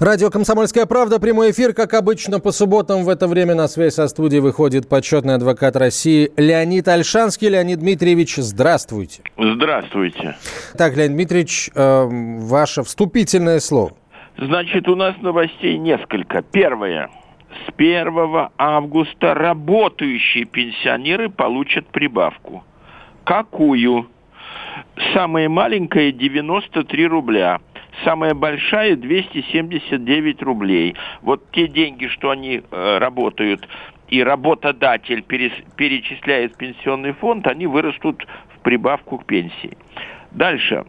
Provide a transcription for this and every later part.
Радио «Комсомольская правда», прямой эфир, как обычно, по субботам в это время на связь со студией выходит почетный адвокат России Леонид Альшанский. Леонид Дмитриевич, здравствуйте. Здравствуйте. Так, Леонид Дмитриевич, э, ваше вступительное слово. Значит, у нас новостей несколько. Первое. С 1 августа работающие пенсионеры получат прибавку. Какую? Самая маленькая 93 рубля самая большая 279 рублей. Вот те деньги, что они э, работают, и работодатель перечисляет в пенсионный фонд, они вырастут в прибавку к пенсии. Дальше.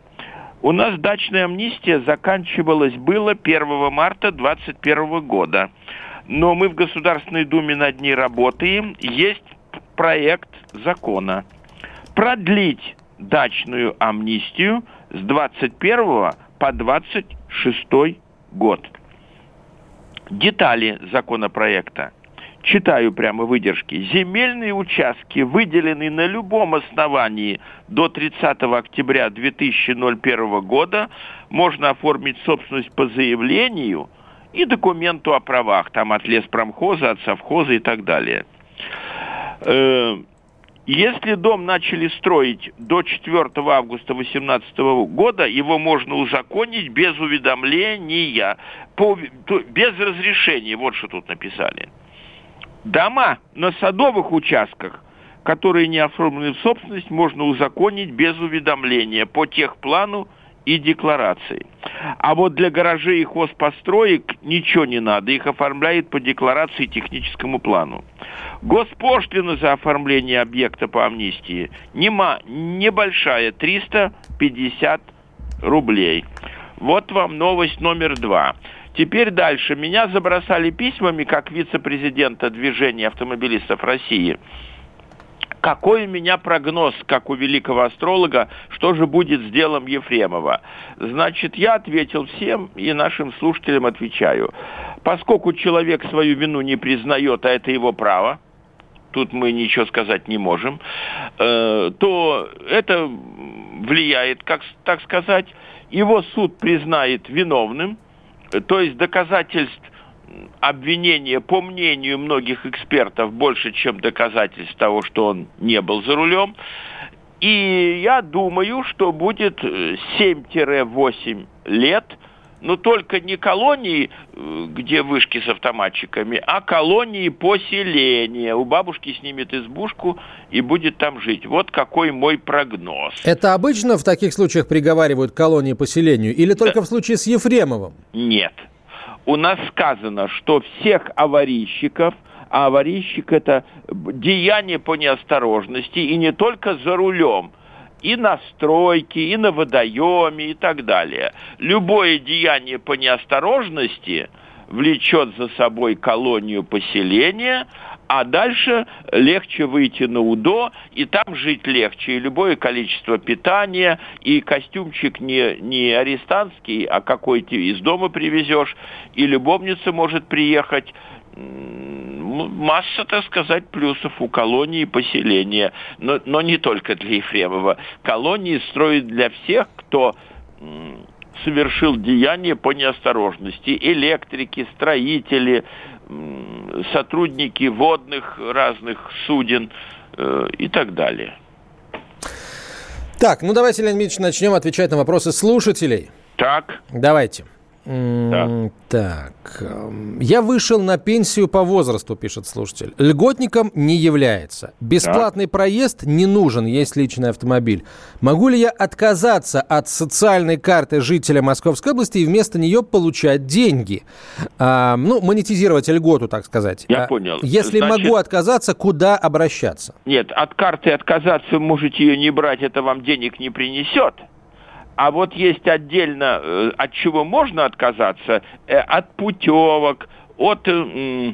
У нас дачная амнистия заканчивалась было 1 марта 2021 года. Но мы в Государственной Думе над ней работаем. Есть проект закона. Продлить дачную амнистию с 21 по 26 год. Детали законопроекта. Читаю прямо выдержки. Земельные участки, выделенные на любом основании до 30 октября 2001 года, можно оформить собственность по заявлению и документу о правах, там от леспромхоза, от совхоза и так далее. Если дом начали строить до 4 августа 2018 года, его можно узаконить без уведомления, по, без разрешения. Вот что тут написали. Дома на садовых участках, которые не оформлены в собственность, можно узаконить без уведомления по техплану и декларации. А вот для гаражей и хозпостроек ничего не надо, их оформляют по декларации и техническому плану. Госпошлина за оформление объекта по амнистии нема, небольшая, 350 рублей. Вот вам новость номер два. Теперь дальше. Меня забросали письмами как вице-президента движения автомобилистов России – какой у меня прогноз, как у великого астролога, что же будет с делом Ефремова? Значит, я ответил всем и нашим слушателям отвечаю. Поскольку человек свою вину не признает, а это его право, тут мы ничего сказать не можем, э, то это влияет, как так сказать, его суд признает виновным, то есть доказательств обвинение, по мнению многих экспертов, больше, чем доказательств того, что он не был за рулем. И я думаю, что будет 7-8 э, лет, но только не колонии, э, где вышки с автоматчиками, а колонии поселения. У бабушки снимет избушку и будет там жить. Вот какой мой прогноз. Это обычно в таких случаях приговаривают колонии поселению или только да. в случае с Ефремовым? Нет у нас сказано, что всех аварийщиков, а аварийщик это деяние по неосторожности, и не только за рулем, и на стройке, и на водоеме, и так далее. Любое деяние по неосторожности влечет за собой колонию поселения, а дальше легче выйти на УДО, и там жить легче. И любое количество питания, и костюмчик не, не арестантский, а какой-то из дома привезешь, и любовница может приехать. Масса, так сказать, плюсов у колонии поселения, но, но не только для Ефремова. Колонии строят для всех, кто совершил деяние по неосторожности. Электрики, строители, сотрудники водных разных суден э, и так далее. Так, ну давайте, Леонид Ильич, начнем отвечать на вопросы слушателей. Так. Давайте. Да. Так. Эм, я вышел на пенсию по возрасту, пишет слушатель. Льготником не является. Бесплатный так. проезд не нужен, есть личный автомобиль. Могу ли я отказаться от социальной карты жителя Московской области и вместо нее получать деньги? А, ну, монетизировать льготу, так сказать. Я а, понял. Если Значит... могу отказаться, куда обращаться? Нет, от карты отказаться можете ее не брать, это вам денег не принесет. А вот есть отдельно, э, от чего можно отказаться, э, от путевок, от э,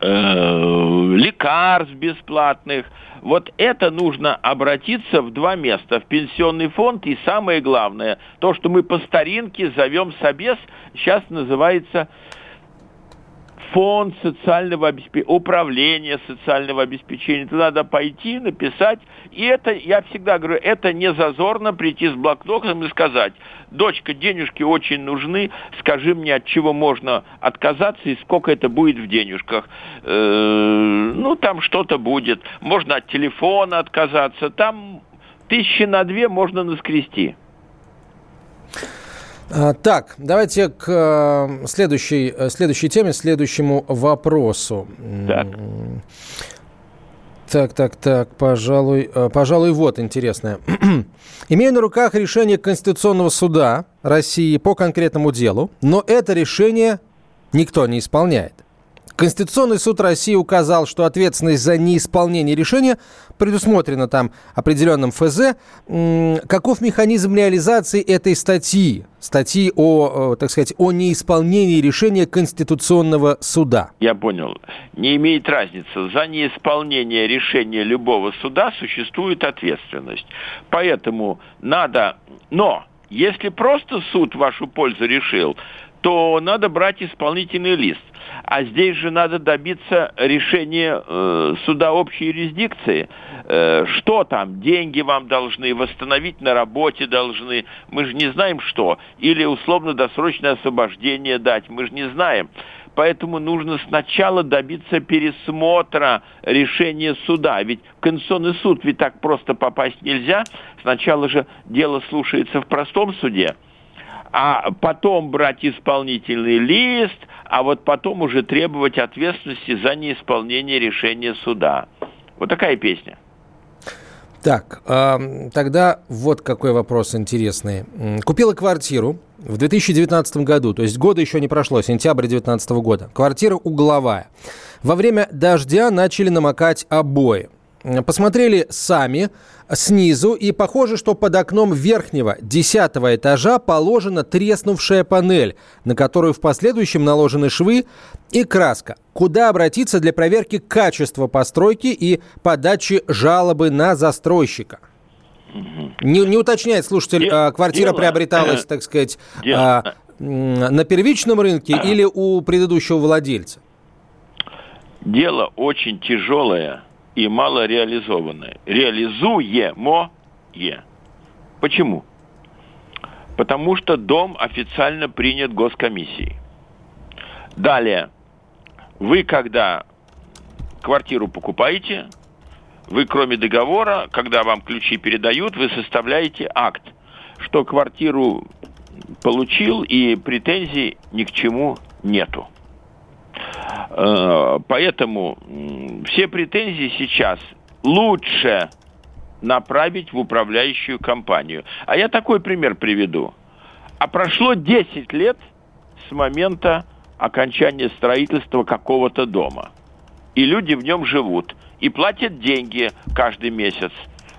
лекарств бесплатных. Вот это нужно обратиться в два места, в пенсионный фонд и самое главное, то, что мы по старинке зовем собес, сейчас называется фонд социального обеспечения, управление социального обеспечения. Туда надо пойти, написать. И это, я всегда говорю, это не зазорно прийти с блокнотом и сказать, дочка, денежки очень нужны, скажи мне, от чего можно отказаться и сколько это будет в денежках. Э, ну, там что-то будет. Можно от телефона отказаться. Там тысячи на две можно наскрести. А, так, давайте к э, следующей, э, следующей теме, следующему вопросу. Так. Так, так, так, пожалуй, э, пожалуй, вот интересное. Имею на руках решение Конституционного суда России по конкретному делу, но это решение никто не исполняет. Конституционный суд России указал, что ответственность за неисполнение решения предусмотрена там определенным ФЗ. Каков механизм реализации этой статьи? Статьи о, так сказать, о неисполнении решения Конституционного суда. Я понял. Не имеет разницы. За неисполнение решения любого суда существует ответственность. Поэтому надо... Но если просто суд вашу пользу решил, то надо брать исполнительный лист. А здесь же надо добиться решения э, суда общей юрисдикции. Э, что там? Деньги вам должны, восстановить на работе должны. Мы же не знаем, что. Или условно-досрочное освобождение дать. Мы же не знаем. Поэтому нужно сначала добиться пересмотра решения суда. Ведь в Конституционный суд ведь так просто попасть нельзя. Сначала же дело слушается в простом суде а потом брать исполнительный лист, а вот потом уже требовать ответственности за неисполнение решения суда. Вот такая песня. Так, э, тогда вот какой вопрос интересный. Купила квартиру в 2019 году, то есть года еще не прошло, сентябрь 2019 года. Квартира угловая. Во время дождя начали намокать обои. Посмотрели сами снизу, и похоже, что под окном верхнего десятого этажа положена треснувшая панель, на которую в последующем наложены швы и краска. Куда обратиться для проверки качества постройки и подачи жалобы на застройщика? Не, не уточняет слушатель, Дело, квартира дело, приобреталась, так сказать, дело. на первичном рынке или у предыдущего владельца? Дело очень тяжелое и мало реализованное. Реализуемо. Почему? Потому что дом официально принят госкомиссией. Далее, вы когда квартиру покупаете, вы кроме договора, когда вам ключи передают, вы составляете акт, что квартиру получил и претензий ни к чему нету. Э, поэтому все претензии сейчас лучше направить в управляющую компанию. А я такой пример приведу. А прошло 10 лет с момента окончания строительства какого-то дома. И люди в нем живут. И платят деньги каждый месяц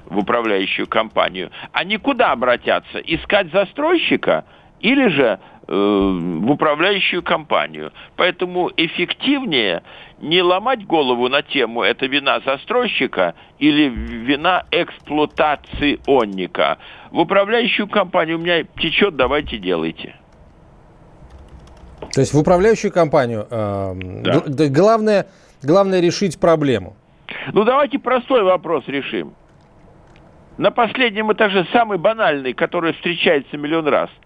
в управляющую компанию. Они куда обратятся? Искать застройщика? Или же в управляющую компанию. Поэтому эффективнее не ломать голову на тему «это вина застройщика» или «вина эксплуатационника». В управляющую компанию у меня течет, давайте делайте. То есть в управляющую компанию э, да. главное, главное решить проблему. Ну давайте простой вопрос решим. На последнем этаже самый банальный, который встречается миллион раз –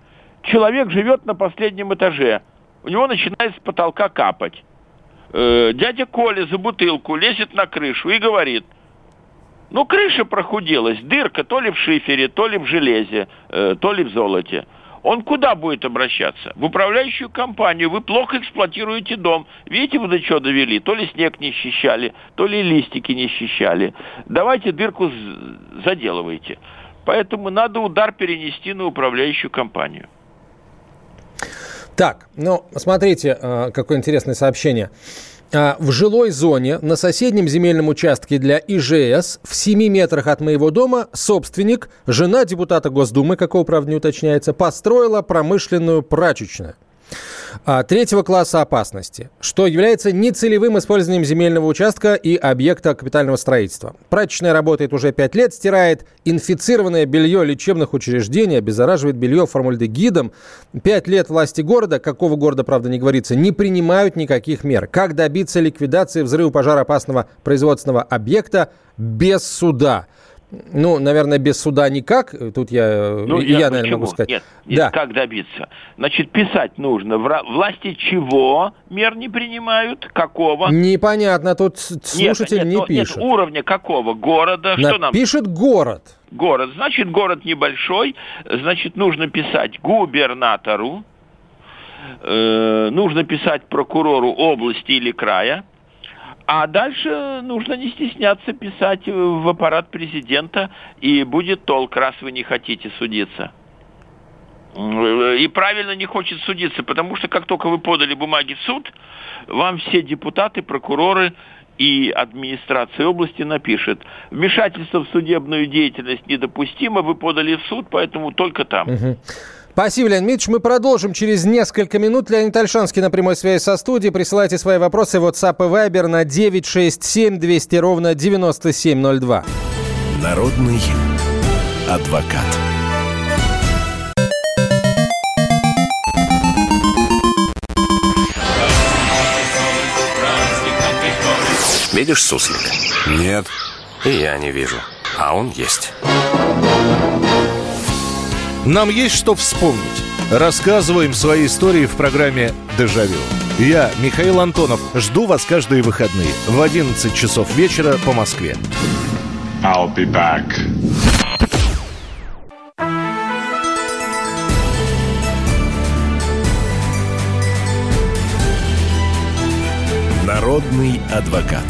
человек живет на последнем этаже. У него начинает с потолка капать. Э, дядя Коля за бутылку лезет на крышу и говорит, ну, крыша прохудилась, дырка то ли в шифере, то ли в железе, э, то ли в золоте. Он куда будет обращаться? В управляющую компанию. Вы плохо эксплуатируете дом. Видите, вы до чего довели? То ли снег не счищали, то ли листики не счищали. Давайте дырку заделывайте. Поэтому надо удар перенести на управляющую компанию. Так, ну, смотрите, э, какое интересное сообщение. А, в жилой зоне на соседнем земельном участке для ИЖС в 7 метрах от моего дома собственник, жена депутата Госдумы, какого, правда, не уточняется, построила промышленную прачечную третьего класса опасности, что является нецелевым использованием земельного участка и объекта капитального строительства. Прачечная работает уже 5 лет, стирает инфицированное белье лечебных учреждений, обеззараживает белье формальдегидом. 5 лет власти города, какого города, правда, не говорится, не принимают никаких мер. Как добиться ликвидации взрыва пожароопасного производственного объекта без суда? Ну, наверное, без суда никак. Тут я, ну, я, я наверное, могу сказать. Нет, нет, да. как добиться? Значит, писать нужно. Власти чего мер не принимают? Какого? Непонятно. Тут слушатель нет, нет, не пишет. Нет, уровня какого? Города? На, что нам? Пишет город. Город. Значит, город небольшой. Значит, нужно писать губернатору. Э, нужно писать прокурору области или края а дальше нужно не стесняться писать в аппарат президента, и будет толк, раз вы не хотите судиться. И правильно не хочет судиться, потому что как только вы подали бумаги в суд, вам все депутаты, прокуроры и администрация области напишет, вмешательство в судебную деятельность недопустимо, вы подали в суд, поэтому только там. Угу. Спасибо, Леонид Ильич. Мы продолжим через несколько минут. Леонид Альшанский на прямой связи со студией. Присылайте свои вопросы в WhatsApp и Viber на 967 200 ровно 9702. Народный адвокат. Видишь суслика? Нет. И я не вижу. А он есть. Нам есть что вспомнить. Рассказываем свои истории в программе «Дежавю». Я, Михаил Антонов, жду вас каждые выходные в 11 часов вечера по Москве. I'll be back. Народный адвокат.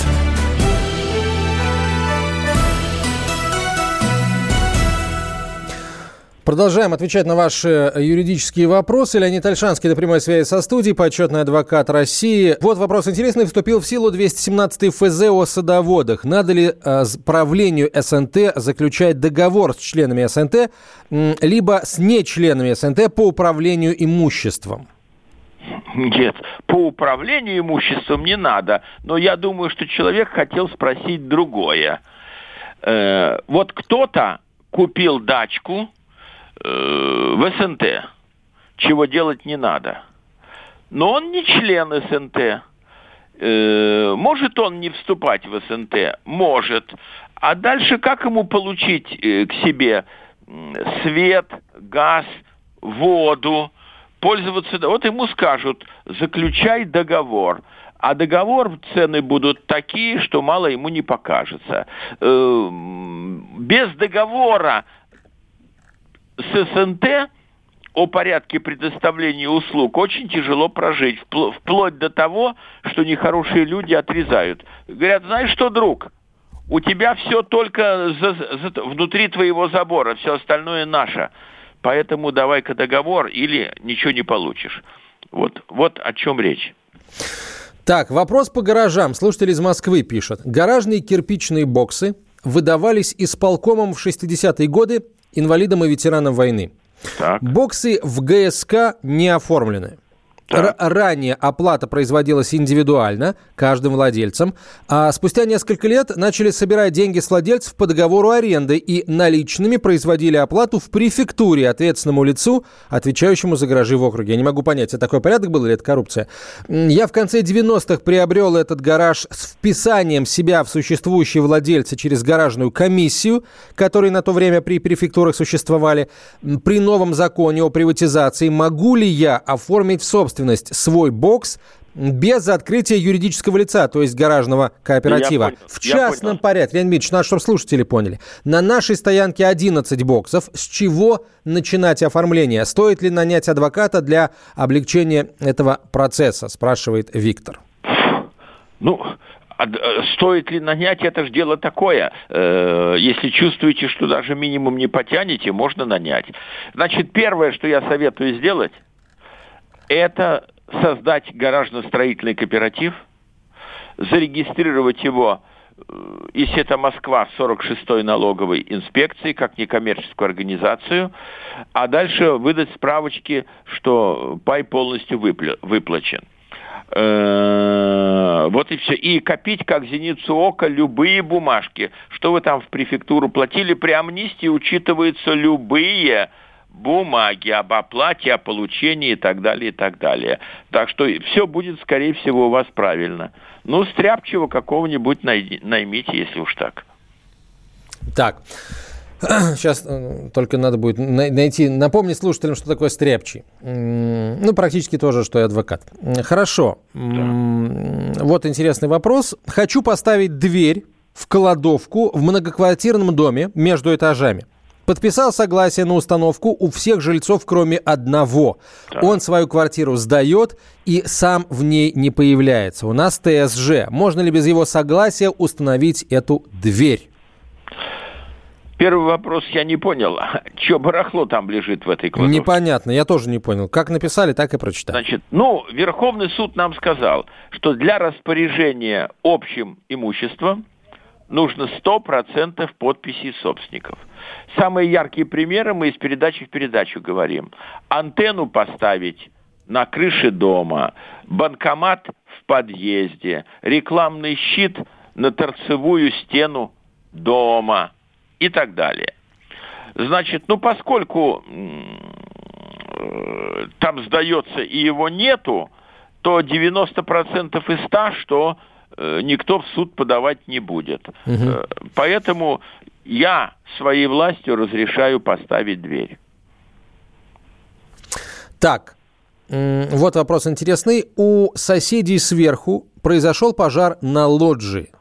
Продолжаем отвечать на ваши юридические вопросы. Леонид Альшанский на прямой связи со студией, почетный адвокат России. Вот вопрос интересный. Вступил в силу 217 ФЗ о садоводах. Надо ли э, правлению СНТ заключать договор с членами СНТ, э, либо с нечленами СНТ по управлению имуществом? Нет, по управлению имуществом не надо. Но я думаю, что человек хотел спросить другое. Э, вот кто-то купил дачку, Э, в СНТ, чего делать не надо. Но он не член СНТ. Э, может он не вступать в СНТ? Может. А дальше как ему получить э, к себе свет, газ, воду, пользоваться... Вот ему скажут, заключай договор. А договор цены будут такие, что мало ему не покажется. Без договора с СНТ о порядке предоставления услуг очень тяжело прожить, вплоть до того, что нехорошие люди отрезают. Говорят, знаешь что, друг, у тебя все только за, за, внутри твоего забора, все остальное наше. Поэтому давай-ка договор или ничего не получишь. Вот, вот о чем речь. Так, вопрос по гаражам. Слушатель из Москвы пишет. Гаражные кирпичные боксы выдавались исполкомом в 60-е годы инвалидам и ветеранам войны. Так. Боксы в ГСК не оформлены. Ранее оплата производилась индивидуально, каждым владельцем, а спустя несколько лет начали собирать деньги с владельцев по договору аренды и наличными производили оплату в префектуре ответственному лицу, отвечающему за гаражи в округе. Я не могу понять, это такой порядок был или это коррупция? Я в конце 90-х приобрел этот гараж с вписанием себя в существующие владельцы через гаражную комиссию, которые на то время при префектурах существовали. При новом законе о приватизации могу ли я оформить в собственность собственность свой бокс без открытия юридического лица, то есть гаражного кооператива. понял, в частном порядке, Леонид Ильич, надо, чтобы слушатели поняли. На нашей стоянке 11 боксов. С чего начинать оформление? Стоит ли нанять адвоката для облегчения этого процесса, спрашивает Виктор. Ну, э, стоит ли нанять, это же дело такое. Э, если чувствуете, что даже минимум не потянете, можно нанять. Значит, первое, что я советую сделать – это создать гаражно-строительный кооператив, зарегистрировать его Э, если это Москва, 46-й налоговой инспекции, как некоммерческую организацию, а дальше выдать справочки, что пай полностью выплачен. Э, вот и все. И копить, как зеницу ока, любые бумажки. Что вы там в префектуру платили? При амнистии учитываются любые бумаги об оплате, о получении и так далее, и так далее. Так что все будет, скорее всего, у вас правильно. Ну, стряпчего какого-нибудь наймите, если уж так. Так. Сейчас э, только надо будет найти, напомнить слушателям, что такое стряпчий. Ну, практически то же, что и адвокат. Хорошо. Да. Вот интересный вопрос. Хочу поставить дверь в кладовку в многоквартирном доме между этажами. Подписал согласие на установку у всех жильцов, кроме одного. Так. Он свою квартиру сдает и сам в ней не появляется. У нас ТСЖ. Можно ли без его согласия установить эту дверь? Первый вопрос я не понял. Что барахло там лежит в этой кладовке? Непонятно, я тоже не понял. Как написали, так и прочитал. Значит, ну, Верховный суд нам сказал, что для распоряжения общим имуществом нужно 100% подписей собственников. Самые яркие примеры мы из передачи в передачу говорим. Антенну поставить на крыше дома, банкомат в подъезде, рекламный щит на торцевую стену дома и так далее. Значит, ну поскольку э, там сдается и его нету, то 90% из 100, что никто в суд подавать не будет. Угу. Поэтому я своей властью разрешаю поставить дверь. Так, вот вопрос интересный. У соседей сверху произошел пожар на лоджии.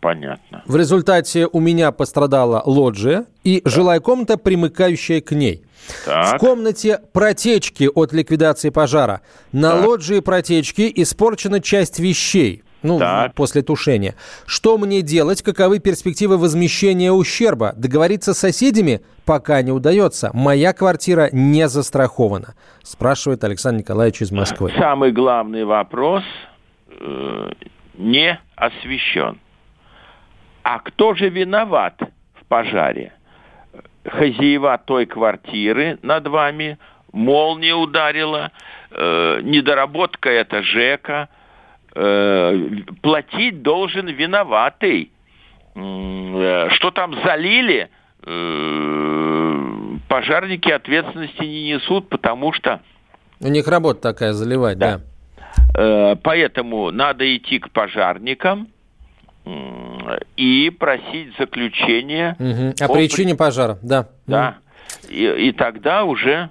Понятно. В результате у меня пострадала лоджия и да. жилая комната, примыкающая к ней. Так. В комнате протечки от ликвидации пожара. На так. лоджии протечки испорчена часть вещей ну, так. после тушения. Что мне делать? Каковы перспективы возмещения ущерба? Договориться с соседями пока не удается. Моя квартира не застрахована, спрашивает Александр Николаевич из Москвы. Самый главный вопрос э, не освещен. А кто же виноват в пожаре? Хозяева той квартиры над вами, молния ударила, э, недоработка это ЖЭКа – э, платить должен виноватый. Э, что там залили, э, пожарники ответственности не несут, потому что... У них работа такая, заливать, да. да. Поэтому надо идти к пожарникам и просить заключение. Угу. О, о причине пожара, да. Да. И, и тогда уже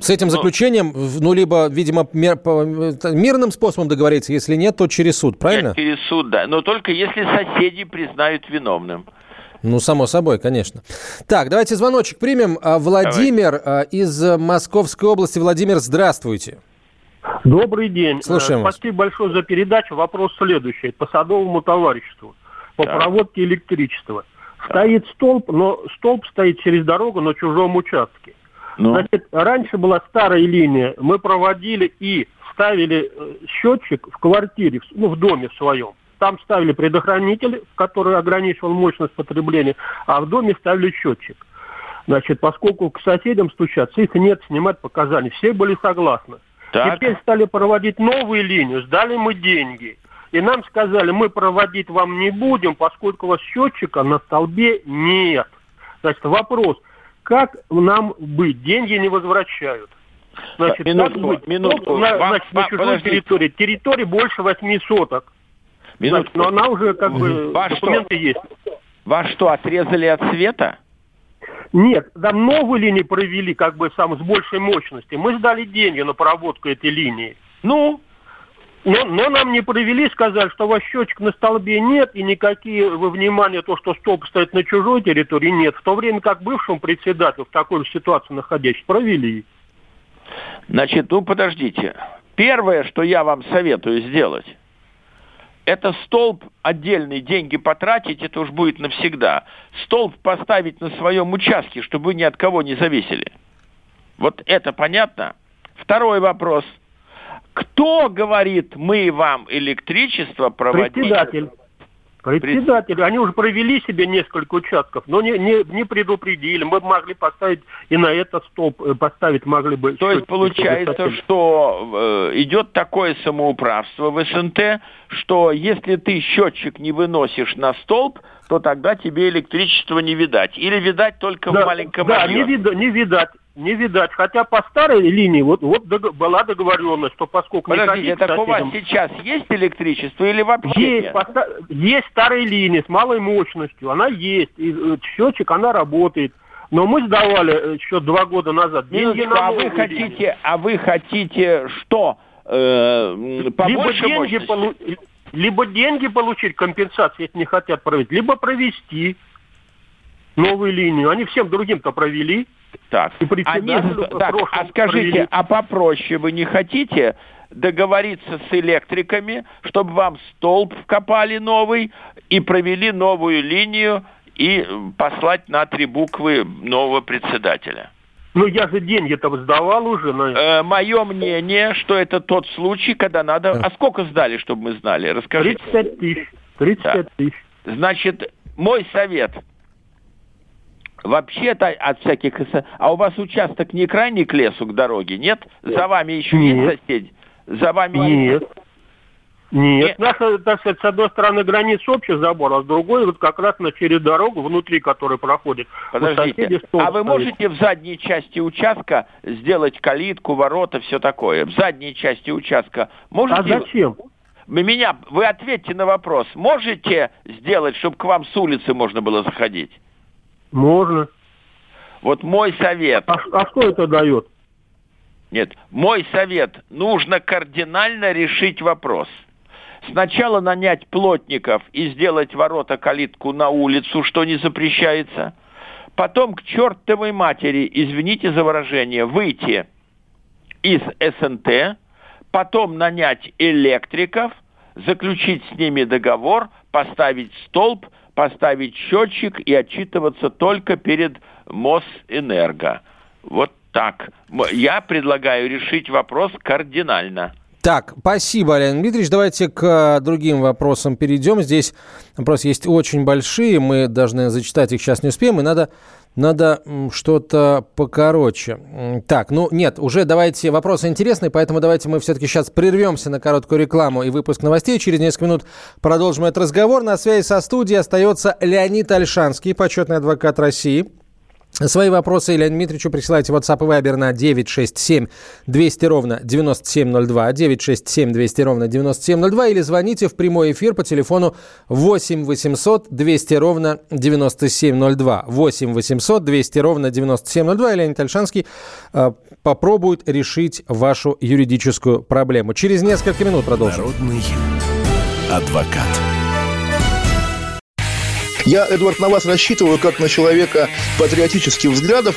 с этим заключением, ну, либо, видимо, мир, мирным способом договориться, если нет, то через суд, правильно? Нет, через суд, да. Но только если соседи признают виновным. Ну, само собой, конечно. Так, давайте звоночек примем. А, Владимир Давай. А, из Московской области. Владимир, здравствуйте. Добрый день. Слушаем Спасибо вас. большое за передачу. Вопрос следующий. По садовому товариществу. По так. проводке электричества. Стоит столб, но столб стоит через дорогу на чужом участке. Ну. Значит, раньше была старая линия, мы проводили и ставили э, счетчик в квартире, ну, в доме своем. Там ставили предохранитель, который ограничивал мощность потребления, а в доме ставили счетчик. Значит, поскольку к соседям стучаться, их нет, снимать показания. Все были согласны. Так. Теперь стали проводить новую линию, сдали мы деньги. И нам сказали, мы проводить вам не будем, поскольку у вас счетчика на столбе нет. Значит, вопрос, как нам быть? Деньги не возвращают. Значит, минутку, как быть? минутку. На, вам, значит, на чужой подождите. территории. Территории больше 8 соток. Минутку. Значит, но она уже как бы Ваш документы что? есть. Вас что, отрезали от света? Нет, там новую линию провели как бы сам с большей мощностью. Мы сдали деньги на проводку этой линии. Ну, но, но нам не провели, сказали, что у вас счетчик на столбе нет, и никакие во внимание то, что столб стоит на чужой территории, нет. В то время как бывшему председателю в такой ситуации находясь, провели. Значит, ну подождите. Первое, что я вам советую сделать, это столб отдельные деньги потратить, это уж будет навсегда. Столб поставить на своем участке, чтобы вы ни от кого не зависели. Вот это понятно? Второй вопрос – Кто говорит, мы вам электричество проводим? Председатель. Председатель, они уже провели себе несколько участков, но не, не, не предупредили. Мы могли поставить и на этот столб э, поставить могли бы. То есть получается, что э, идет такое самоуправство в СНТ, что если ты счетчик не выносишь на столб, то тогда тебе электричество не видать. Или видать только да, в маленьком Да, не, вида, не видать не видать. Хотя по старой линии вот, вот была договоренность, что поскольку Подождите, так у вас сейчас есть электричество или вообще Есть, по, есть старая линия с малой мощностью, она есть, и э, счетчик, она работает. Но мы сдавали э, еще два года назад. Деньги на а вы хотите, а вы хотите что? Э, либо деньги, полу... либо деньги получить компенсацию, если не хотят провести, либо провести новую линию. Они всем другим-то провели. Так, они, так а скажите, провели. а попроще вы не хотите договориться с электриками, чтобы вам столб вкопали новый и провели новую линию и послать на три буквы нового председателя? Ну, я же деньги-то сдавал уже. На... Э, мое мнение, что это тот случай, когда надо... А сколько сдали, чтобы мы знали? Расскажите. 35 тысяч. 35 да. тысяч. Значит, мой совет – Вообще-то от всяких... А у вас участок не крайний к лесу, к дороге, нет? За вами еще нет. есть соседи? За вами нет. есть... Нет, Нет. наша, так сказать, с одной стороны границ общий забор, а с другой вот как раз на через дорогу, внутри которой проходит. Подождите, а вы можете в задней части участка сделать калитку, ворота, все такое? В задней части участка можете... А зачем? Меня, вы ответьте на вопрос. Можете сделать, чтобы к вам с улицы можно было заходить? Можно. Вот мой совет. А, а что это дает? Нет, мой совет. Нужно кардинально решить вопрос. Сначала нанять плотников и сделать ворота-калитку на улицу, что не запрещается. Потом к чертовой матери, извините за выражение, выйти из СНТ, потом нанять электриков, заключить с ними договор, поставить столб, поставить счетчик и отчитываться только перед Мосэнерго. Вот так. Я предлагаю решить вопрос кардинально. Так, спасибо, Леонид Дмитриевич. Давайте к э, другим вопросам перейдем. Здесь вопросы есть очень большие, мы должны зачитать их сейчас не успеем, и надо надо что-то покороче. Так, ну нет, уже давайте, вопросы интересные, поэтому давайте мы все-таки сейчас прервемся на короткую рекламу и выпуск новостей. Через несколько минут продолжим этот разговор. На связи со студией остается Леонид Альшанский, почетный адвокат России. Свои вопросы Илья Дмитриевичу присылайте в WhatsApp и Viber на 967 200 ровно 9702, 967 200 ровно 9702 или звоните в прямой эфир по телефону 8 800 200 ровно 9702. 8 800 200 ровно 9702 и Леонид Альшанский э, попробует решить вашу юридическую проблему. Через несколько минут продолжим. Народный адвокат. Я, Эдвард, на вас рассчитываю как на человека патриотических взглядов.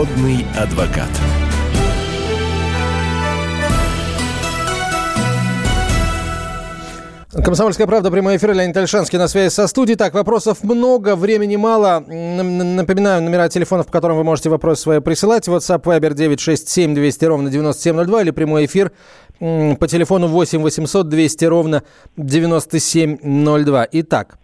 Народный адвокат. Комсомольская правда, прямой эфир, Леонид Альшанский на связи со студией. Так, вопросов много, времени мало. Напоминаю, номера телефонов, по которым вы можете вопросы свои присылать. WhatsApp Viber 967 200 ровно 9702 или прямой эфир по телефону 8 800 200 ровно 9702. Итак,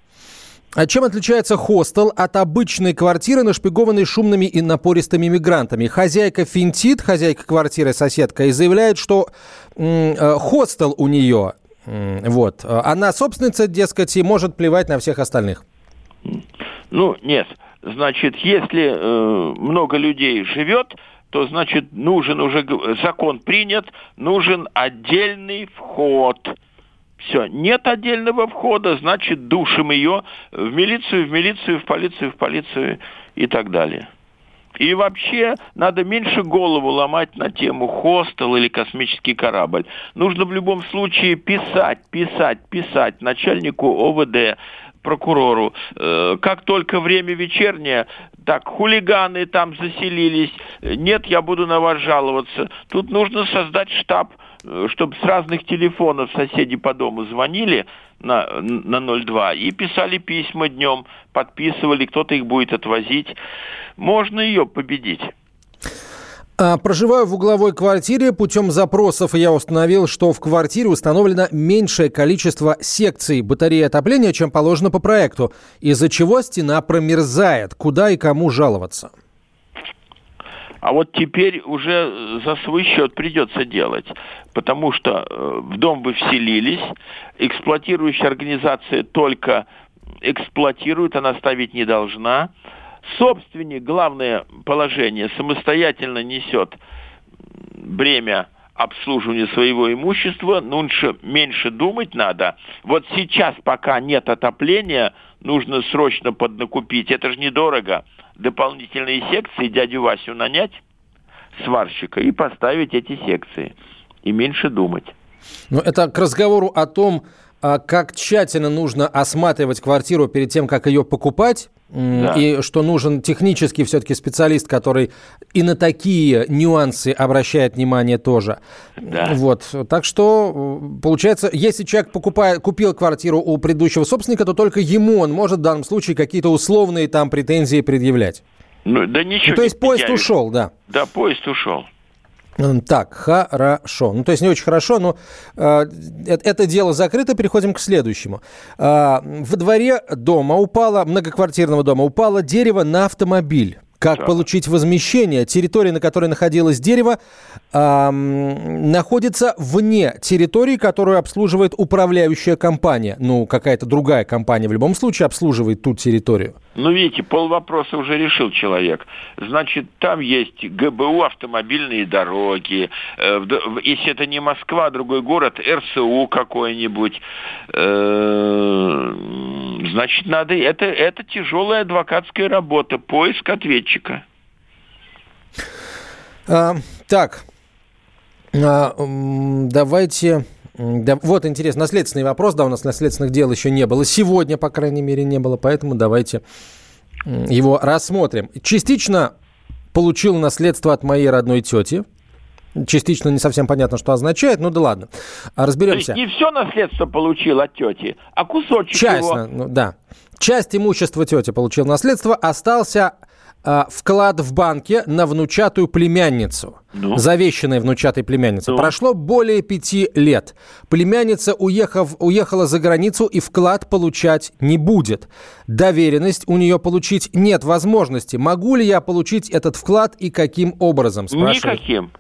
а чем отличается хостел от обычной квартиры, нашпигованной шумными и напористыми мигрантами? Хозяйка финтит, хозяйка квартиры, соседка, и заявляет, что э, хостел у нее вот. Она собственница, дескать, и может плевать на всех остальных. Ну, нет. Значит, если э, много людей живет, то, значит, нужен уже, закон принят, нужен отдельный вход. Все, нет отдельного входа, значит, душим ее в милицию, в милицию, в полицию, в полицию и так далее. И вообще надо меньше голову ломать на тему хостел или космический корабль. Нужно в любом случае писать, писать, писать начальнику ОВД, прокурору. Э, как только время вечернее, так, хулиганы там заселились, нет, я буду на вас жаловаться. Тут нужно создать штаб, чтобы с разных телефонов соседи по дому звонили на, на 02 и писали письма днем, подписывали, кто-то их будет отвозить можно ее победить. А, проживаю в угловой квартире. Путем запросов я установил, что в квартире установлено меньшее количество секций батареи отопления, чем положено по проекту, из-за чего стена промерзает. Куда и кому жаловаться? А вот теперь уже за свой счет придется делать, потому что э, в дом вы вселились, эксплуатирующая организация только эксплуатирует, она ставить не должна – собственник, главное положение, самостоятельно несет бремя обслуживания своего имущества, лучше меньше думать надо. Вот сейчас, пока нет отопления, нужно срочно поднакупить. Это же недорого. Дополнительные секции дядю Васю нанять, сварщика, и поставить эти секции. И меньше думать. Но это к разговору о том, а как тщательно нужно осматривать квартиру перед тем, как ее покупать, да. И что нужен технический все-таки специалист, который и на такие нюансы обращает внимание тоже. Да. Вот. Так что, получается, если человек покупает, купил квартиру у предыдущего собственника, то только ему он может в данном случае какие-то условные там претензии предъявлять. Ну, да ничего. Ну, то есть поезд ушел, да. Да, поезд ушел. Так, хорошо. Ну, то есть не очень хорошо, но э, это дело закрыто. Переходим к следующему. Э, в дворе дома упало, многоквартирного дома, упало дерево на автомобиль. Как так. получить возмещение? Территория, на которой находилось дерево, э, находится вне территории, которую обслуживает управляющая компания. Ну, какая-то другая компания в любом случае обслуживает ту территорию. Ну, видите, пол вопроса уже решил человек. Значит, там есть ГБУ, автомобильные дороги. Э, если это не Москва, а другой город, РСУ какой-нибудь. Э, значит, надо... Это, это тяжелая адвокатская работа, поиск ответчика. А, так, а, давайте... Да, вот интересно, наследственный вопрос, да, у нас наследственных дел еще не было. Сегодня, по крайней мере, не было, поэтому давайте его рассмотрим. Частично получил наследство от моей родной тети. Частично не совсем понятно, что означает, ну да ладно. Разберемся. То есть не все наследство получил от тети, а кусочек Часть, его. Ну, да. Часть имущества тети получил наследство, остался вклад в банке на внучатую племянницу. Ну? Завещанной внучатой племянницы. Ну? Прошло более пяти лет. Племянница, уехав, уехала за границу и вклад получать не будет. Доверенность у нее получить нет возможности. Могу ли я получить этот вклад и каким образом? Спрашивает. Никаким.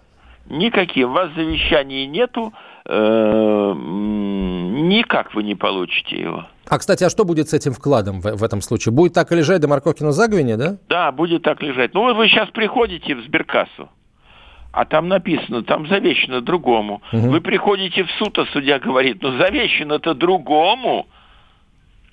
Никаким. У вас завещаний нету. Э, никак вы не получите его. А, кстати, а что будет с этим вкладом в, в этом случае? Будет так и лежать до Морковкина заговения, да? Да, будет так лежать. Ну, вот вы сейчас приходите в сберкассу, а там написано, там завещено другому. Угу. Вы приходите в суд, а судья говорит, ну, завещено-то другому,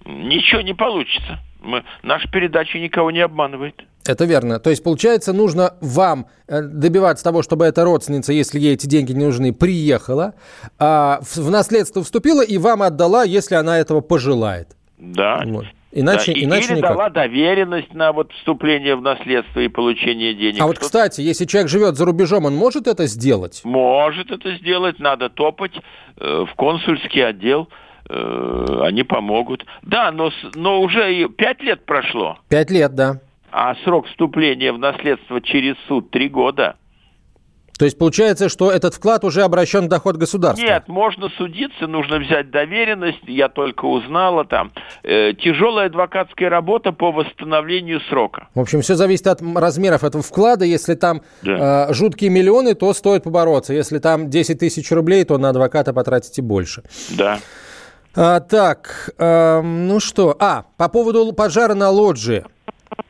ничего не получится. Мы, наша передача никого не обманывает. Это верно. То есть, получается, нужно вам э, добиваться того, чтобы эта родственница, если ей эти деньги не нужны, приехала, а в наследство вступила и вам отдала, если она этого пожелает. Да. Вот. Иначе, да. иначе Или никак. дала доверенность на вот вступление в наследство и получение денег. А вот, кстати, если человек живет за рубежом, он может это сделать? Может это сделать. Надо топать э, в консульский отдел. Э, они помогут. Да, но, но уже пять лет прошло. Пять лет, да а срок вступления в наследство через суд три года. То есть получается, что этот вклад уже обращен в доход государства? Нет, можно судиться, нужно взять доверенность, я только узнала там. Э, тяжелая адвокатская работа по восстановлению срока. В общем, все зависит от размеров этого вклада. Если там да. э, жуткие миллионы, то стоит побороться. Если там 10 тысяч рублей, то на адвоката потратите больше. Да. А, так, э, ну что, а, по поводу пожара на лоджии.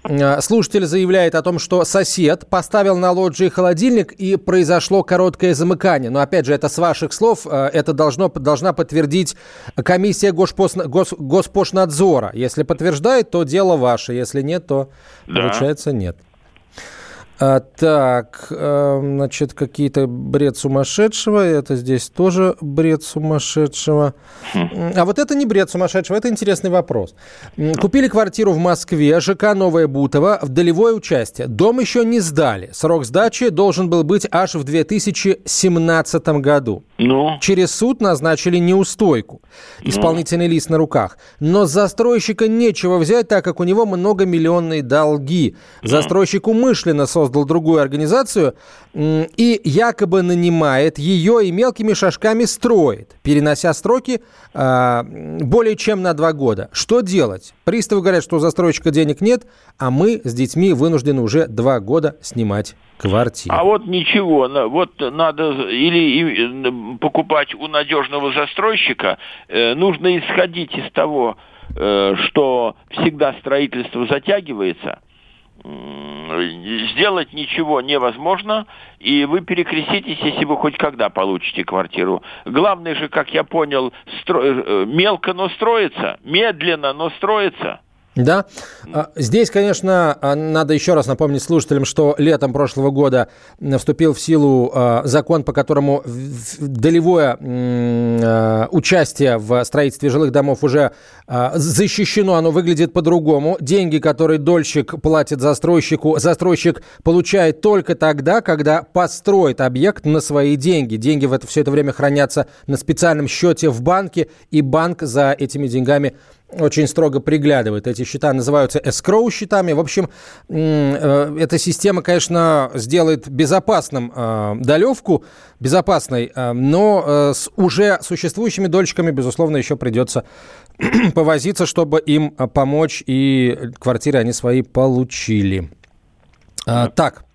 Э, слушатель заявляет о том, что сосед поставил на лоджии холодильник и произошло короткое замыкание. Но опять же, это с ваших слов, э, это должно, должна подтвердить комиссия Госпош, Гос, Госпошнадзора. Если подтверждает, то дело ваше. Если нет, то да. получается нет. А, так, а, значит, какие-то бред сумасшедшего. Это здесь тоже бред сумасшедшего. Хм. А вот это не бред сумасшедшего, это интересный вопрос. Купили квартиру в Москве, ЖК Новая Бутова, в долевое участие. Дом еще не сдали. Срок сдачи должен был быть аж в 2017 году. Ну? Через суд назначили неустойку. Ну? Исполнительный ну? лист на руках. Но с застройщика нечего взять, так как у него многомиллионные долги. Ну? Застройщик умышленно создал создал другую организацию и якобы нанимает ее и мелкими шажками строит, перенося строки э, более чем на два года. Что делать? Приставы говорят, что у застройщика денег нет, а мы с детьми вынуждены уже два года снимать квартиру. А вот ничего, вот надо или покупать у надежного застройщика, э, нужно исходить из того, э, что всегда строительство затягивается – сделать ничего невозможно, и вы перекреститесь, если вы хоть когда получите квартиру. Главное же, как я понял, стро... Э, мелко, но строится, медленно, но строится. Да. А, здесь, конечно, а, надо еще раз напомнить слушателям, что летом прошлого года вступил в силу а, закон, по которому долевое участие в строительстве жилых домов уже защищено, оно выглядит по-другому. Деньги, которые дольщик платит застройщику, застройщик получает только тогда, когда построит объект на свои деньги. Деньги в это все это время хранятся на специальном счете в банке, и банк за этими деньгами очень строго приглядывает. Эти счета называются escrow счетами. В общем, э, эта система, конечно, сделает безопасным э, долевку, безопасной, э, но с уже существующими дольщиками, безусловно, еще придется повозиться, чтобы им помочь, и квартиры они свои получили. Так,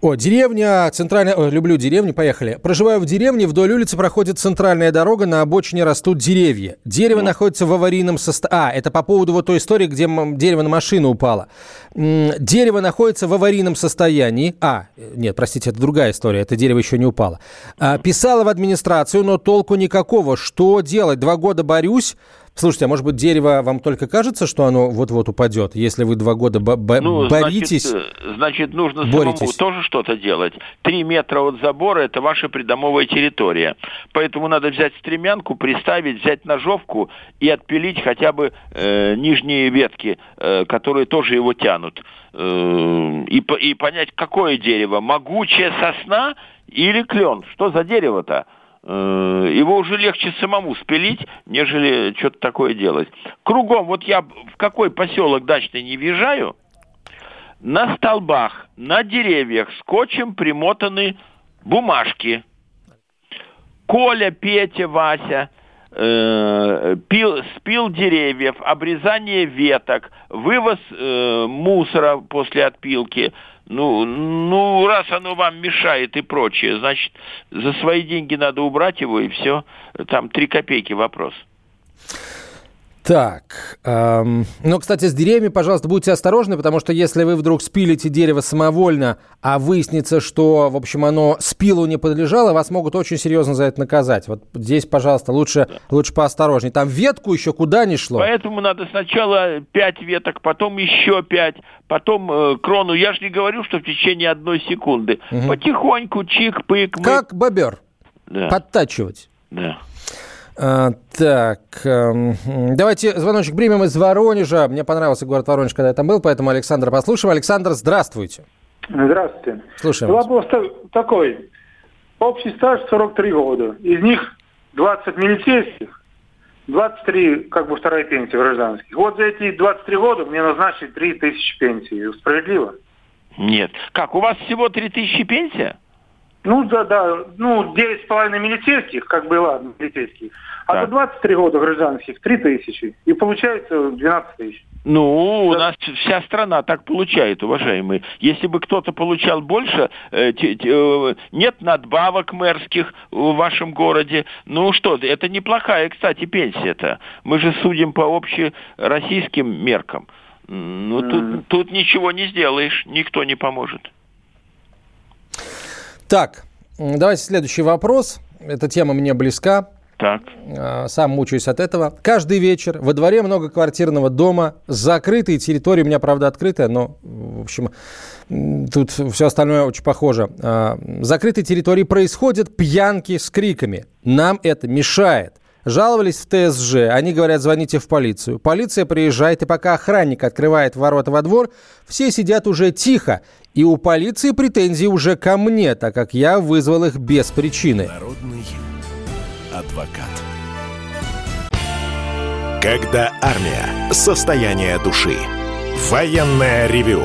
о, деревня, центральная... О, люблю деревни, поехали. Проживаю в деревне, вдоль улицы проходит центральная дорога, на обочине растут деревья. Дерево ну. находится в аварийном состоянии... А, это по поводу вот той истории, где дерево на машину упало. Дерево находится в аварийном состоянии. А, нет, простите, это другая история, это дерево еще не упало. А, писала в администрацию, но толку никакого. Что делать? Два года борюсь, Слушайте, а может быть дерево вам только кажется, что оно вот-вот упадет, если вы два года бо- ну, боритесь? Значит, э, значит нужно боретесь. самому тоже что-то делать. Три метра от забора – это ваша придомовая территория. Поэтому надо взять стремянку, приставить, взять ножовку и отпилить хотя бы э, нижние ветки, э, которые тоже его тянут. Э, и, и понять, какое дерево – могучая сосна или клен? Что за дерево-то? Э, его уже легче самому спилить, нежели что-то такое делать. Кругом, вот я в какой поселок дачный не въезжаю, на столбах, на деревьях скотчем примотаны бумажки. Коля, Петя, Вася э, пил, спил деревьев, обрезание веток, вывоз э, мусора после отпилки – ну, ну, раз оно вам мешает и прочее, значит, за свои деньги надо убрать его, и все. Там три копейки вопрос. Так, эм, ну, кстати, с деревьями, пожалуйста, будьте осторожны, потому что если вы вдруг спилите дерево самовольно, а выяснится, что, в общем, оно спилу не подлежало, вас могут очень серьезно за это наказать. Вот здесь, пожалуйста, лучше, да. лучше поосторожнее. Там ветку еще куда ни шло. Поэтому надо сначала пять веток, потом еще пять, потом э, крону. Я же не говорю, что в течение одной секунды. Угу. Потихоньку, чик-пык. Как бобер. Да. Подтачивать. Да. А, так, э, давайте звоночек примем из Воронежа. Мне понравился город Воронеж, когда я там был, поэтому Александр послушаем. Александр, здравствуйте. Здравствуйте. Слушаем Вопрос такой. Общий стаж 43 года. Из них 20 милицейских, 23 как бы вторая пенсия гражданских. Вот за эти 23 года мне назначили 3 тысячи пенсии. Справедливо? Нет. Как, у вас всего 3 тысячи пенсия? Ну да, да, ну девять с половиной милицейских, как бы ладно, милицейских, а так. за 23 года гражданских 3 тысячи, и получается 12 тысяч. Ну, у нас вся страна так получает, уважаемые. Если бы кто-то получал больше, э, те, те, э, нет надбавок мэрских в вашем городе. Ну что, это неплохая, кстати, пенсия-то. Мы же судим по общероссийским меркам. Ну, тут, тут ничего не сделаешь, никто не поможет. Так, давайте следующий вопрос. Эта тема мне близка. Так. А, сам мучаюсь от этого. Каждый вечер во дворе многоквартирного дома, закрытые территории, у меня, правда, открытая, но, в общем, тут все остальное очень похоже. А, закрытой территории происходят пьянки с криками. Нам это мешает. Жаловались в ТСЖ. Они говорят, звоните в полицию. Полиция приезжает, и пока охранник открывает ворота во двор, все сидят уже тихо. И у полиции претензии уже ко мне, так как я вызвал их без причины. Народный адвокат. Когда армия. Состояние души. Военное ревю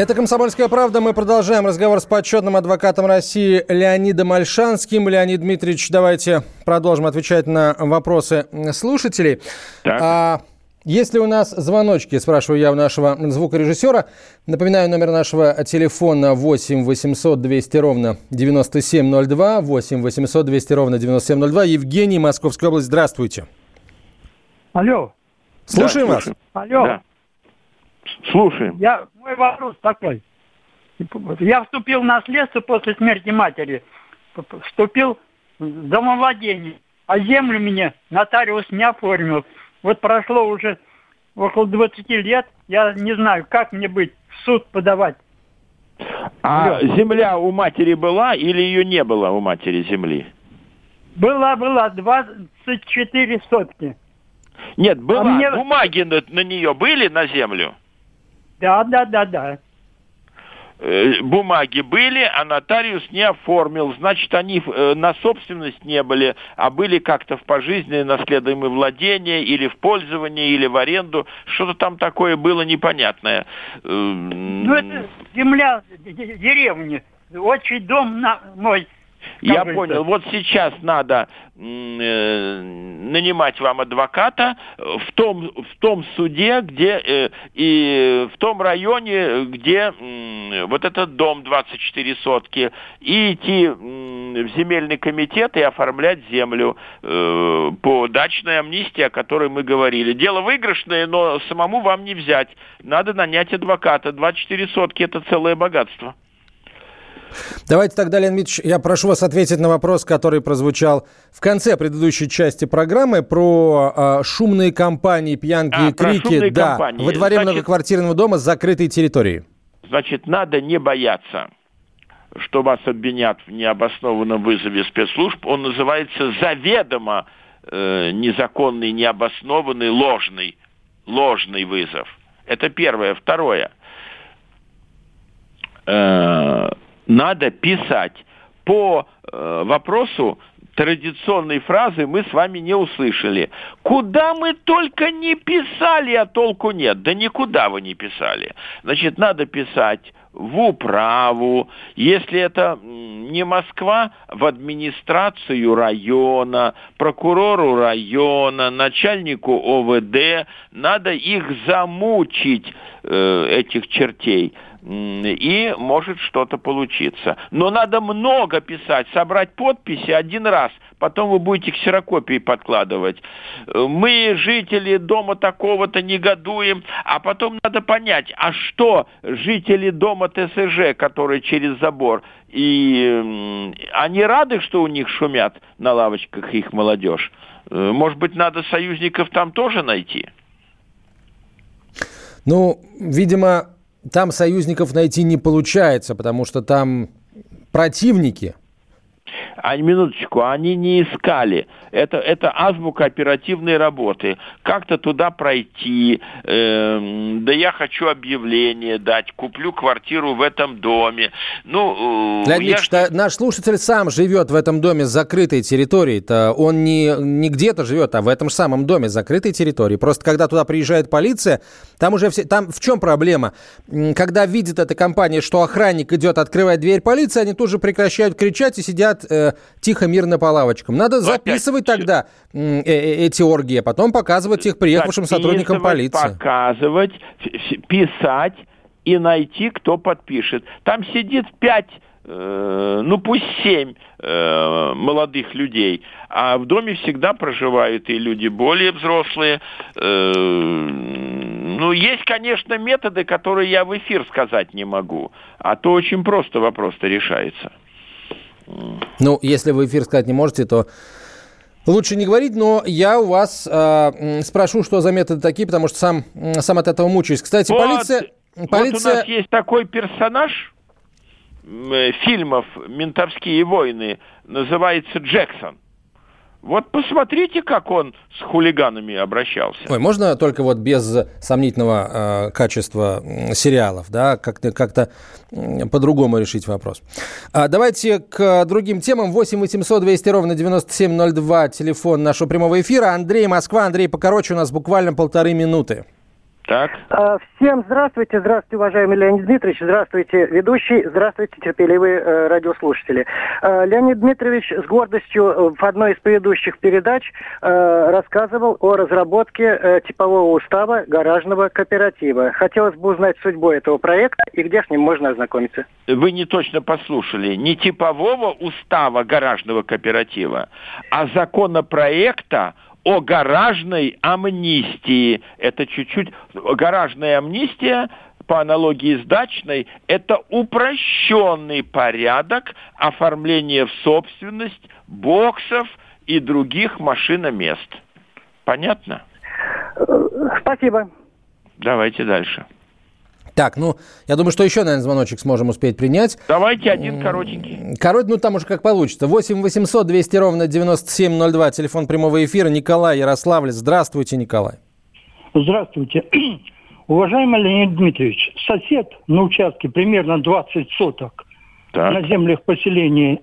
Это «Комсомольская правда». Мы продолжаем разговор с почетным адвокатом России Леонидом Альшанским. Леонид Дмитриевич, давайте продолжим отвечать на вопросы слушателей. Так. А, есть ли у нас звоночки, спрашиваю я у нашего звукорежиссера. Напоминаю, номер нашего телефона 8 800 200 ровно 9702. 8 800 200 ровно 9702. Евгений, Московская область, здравствуйте. Алло. Слушаем да, вас. Алло. Да. Слушаем. Я, мой вопрос такой. Я вступил в наследство после смерти матери. Вступил в домовладение. А землю мне нотариус не оформил. Вот прошло уже около 20 лет. Я не знаю, как мне быть, в суд подавать. А Алло. земля у матери была или ее не было у матери земли? Была, была, 24 сотки. Нет, была. А мне... Бумаги на, на нее были на землю? Да, да, да, да. Э, бумаги были, а нотариус не оформил. Значит, они э, на собственность не были, а были как-то в пожизненное наследуемое владение или в пользование, или в аренду. Что-то там такое было непонятное. Эм, ну, это земля деревни. Очень дом на мой я понял. Вот сейчас надо э, нанимать вам адвоката в том, в том суде, где э, и в том районе, где э, вот этот дом 24 сотки, и идти э, в земельный комитет и оформлять землю э, по дачной амнистии, о которой мы говорили. Дело выигрышное, но самому вам не взять. Надо нанять адвоката. 24 сотки – это целое богатство. Давайте тогда, Леонид Ильич, я прошу вас ответить на вопрос, который прозвучал в конце предыдущей части программы про э, шумные компании, пьянки а, и крики да, компании. во дворе Значит, многоквартирного дома с закрытой территорией. Значит, надо не бояться что вас обвинят в необоснованном вызове спецслужб, он называется заведомо э, незаконный, необоснованный, ложный, ложный вызов. Это первое. Второе. Э, надо писать. По э, вопросу традиционной фразы мы с вами не услышали. Куда мы только не писали, а толку нет. Да никуда вы не писали. Значит, надо писать в управу, если это не Москва, в администрацию района, прокурору района, начальнику ОВД, надо их замучить, э, этих чертей и может что-то получиться. Но надо много писать, собрать подписи один раз, потом вы будете ксерокопии подкладывать. Мы, жители дома такого-то, негодуем, а потом надо понять, а что жители дома ТСЖ, которые через забор, и они рады, что у них шумят на лавочках их молодежь? Э, может быть, надо союзников там тоже найти? Ну, видимо, там союзников найти не получается, потому что там противники – а минуточку, они не искали. Это, это азбука оперативной работы. Как-то туда пройти, э, да я хочу объявление дать, куплю квартиру в этом доме. Ну, э, Леонид я... наш слушатель сам живет в этом доме с закрытой территорией. -то. Он не, не где-то живет, а в этом же самом доме с закрытой территорией. Просто когда туда приезжает полиция, там уже все... Там в чем проблема? Когда видит эта компания, что охранник идет открывать дверь полиции, они тут же прекращают кричать и сидят э, тихо, мирно по лавочкам. Надо ну, записывать опять... тогда э, э, эти оргии, а потом показывать их приехавшим сотрудникам полиции. Показывать, писать и найти, кто подпишет. Там сидит пять э, ну пусть семь э, молодых людей, а в доме всегда проживают и люди более взрослые. Э, ну, есть, конечно, методы, которые я в эфир сказать не могу, а то очень просто вопрос-то решается. Ну, если вы эфир сказать не можете, то Лучше не говорить, но я у вас э, спрошу, что за методы такие, потому что сам, сам от этого мучаюсь. Кстати, вот, полиция, полиция... Вот у нас есть такой персонаж э, фильмов «Ментовские войны», называется Джексон. Вот посмотрите, как он с хулиганами обращался. Ой, можно только вот без сомнительного э, качества сериалов, да, как-то как по-другому решить вопрос. А, давайте к другим темам. 8 800 200 ровно 9702, телефон нашего прямого эфира. Андрей, Москва. Андрей, покороче, у нас буквально полторы минуты. Так. А, всем здравствуйте, здравствуйте, уважаемый Леонид Дмитриевич, здравствуйте, ведущий, здравствуйте, терпеливые э, радиослушатели. Э, Леонид Дмитриевич с гордостью э, в одной из предыдущих передач э, рассказывал о разработке э, типового устава гаражного кооператива. Хотелось бы узнать судьбу этого проекта и где с ним можно ознакомиться. Вы не точно послушали. Не типового устава гаражного кооператива, а законопроекта о гаражной амнистии. Это чуть-чуть... Гаражная амнистия по аналогии с дачной, это упрощенный порядок оформления в собственность боксов и других машиномест. Понятно? Спасибо. Давайте дальше. Так, ну, я думаю, что еще, наверное, звоночек сможем успеть принять. Давайте один коротенький. Корот, ну, там уже как получится. 8 800 200 ровно 9702, телефон прямого эфира. Николай Ярославль. Здравствуйте, Николай. Здравствуйте. Уважаемый Леонид Дмитриевич, сосед на участке примерно 20 соток так. на землях поселения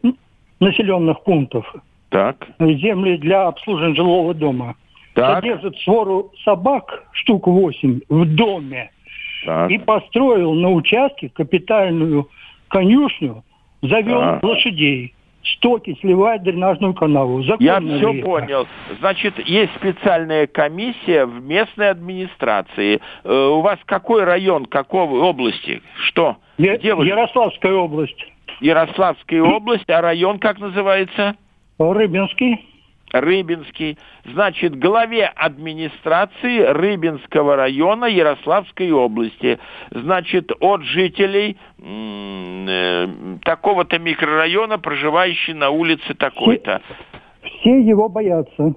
населенных пунктов. Так. Земли для обслуживания жилого дома. Так. Содержит свору собак, штук 8, в доме так. и построил на участке капитальную конюшню, завел так. лошадей стоки сливает дренажную канаву. Законно Я все это? понял. Значит, есть специальная комиссия в местной администрации. Э, у вас какой район, какой области? Что? Я, Где вы? Ярославская область. Ярославская область, а район как называется? Рыбинский. Рыбинский, значит, главе администрации Рыбинского района Ярославской области, значит, от жителей э, такого-то микрорайона, проживающий на улице такой-то. Все, все его боятся.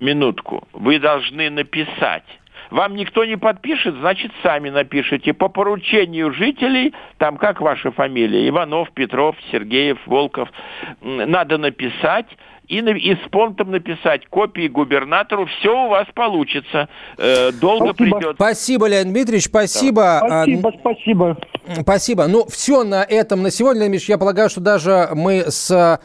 Минутку. Вы должны написать. Вам никто не подпишет, значит, сами напишите. По поручению жителей, там как ваша фамилия, Иванов, Петров, Сергеев, Волков, надо написать, и, и с понтом написать копии губернатору, все у вас получится. Э, долго спасибо. придет. Спасибо, Леонид Дмитриевич, спасибо. Спасибо, спасибо. Спасибо. Ну, все на этом на сегодня, Леонид Дмитриевич. Я полагаю, что даже мы с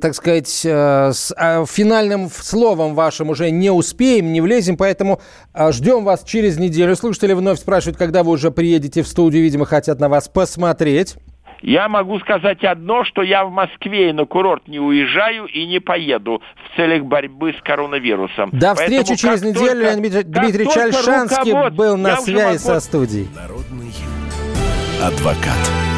так сказать, э, с а, финальным словом вашим уже не успеем, не влезем, поэтому а, ждем вас через неделю. Слушатели вновь спрашивают, когда вы уже приедете в студию, видимо, хотят на вас посмотреть. Я могу сказать одно, что я в Москве и на курорт не уезжаю и не поеду в целях борьбы с коронавирусом. До встречи Поэтому через неделю. Только, Дмитрий Дмитриевич Альшанский был на связи могу... со студией. Народный адвокат.